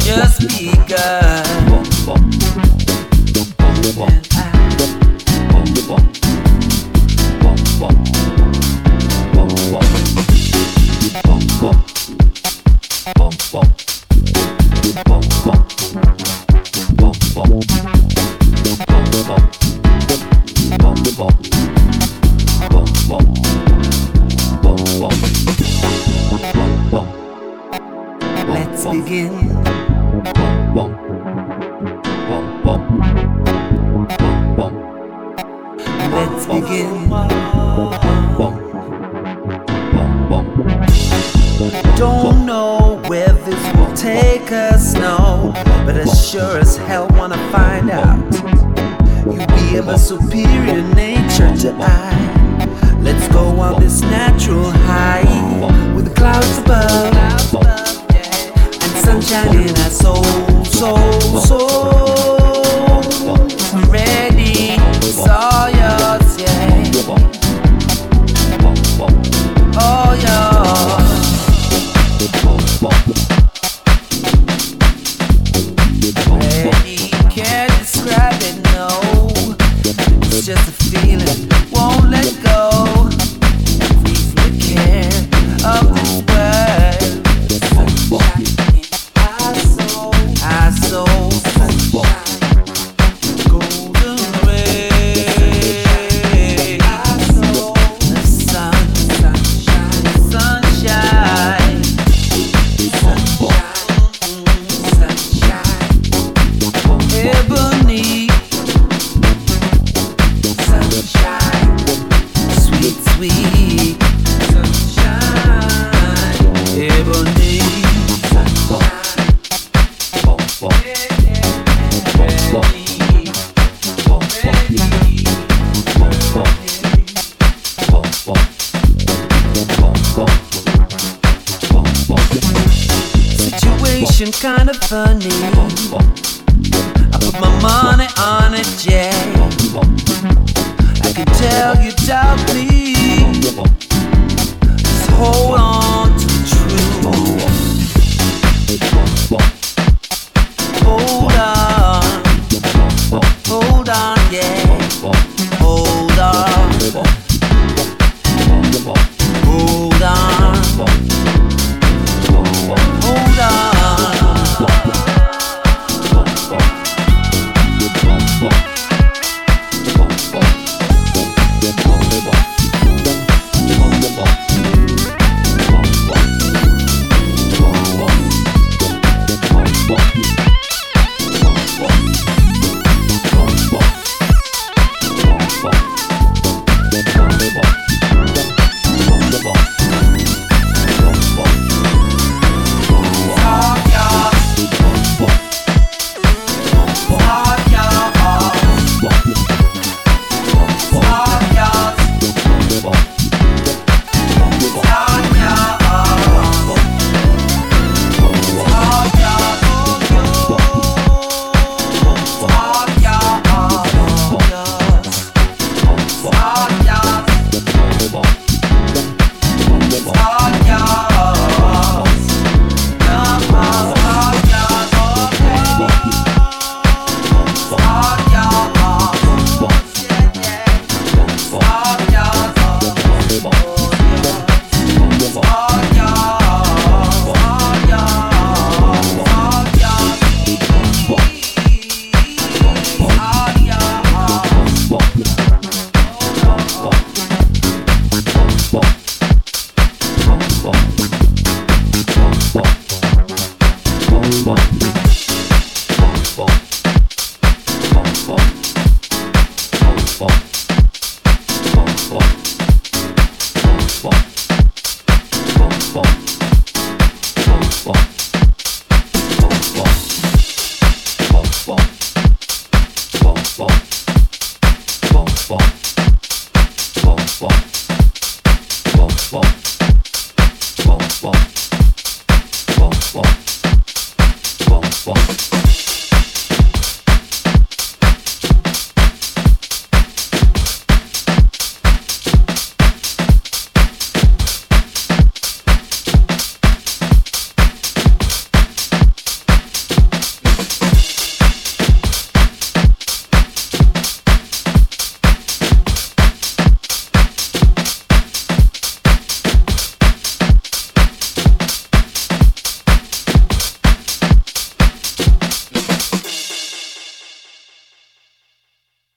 Just because.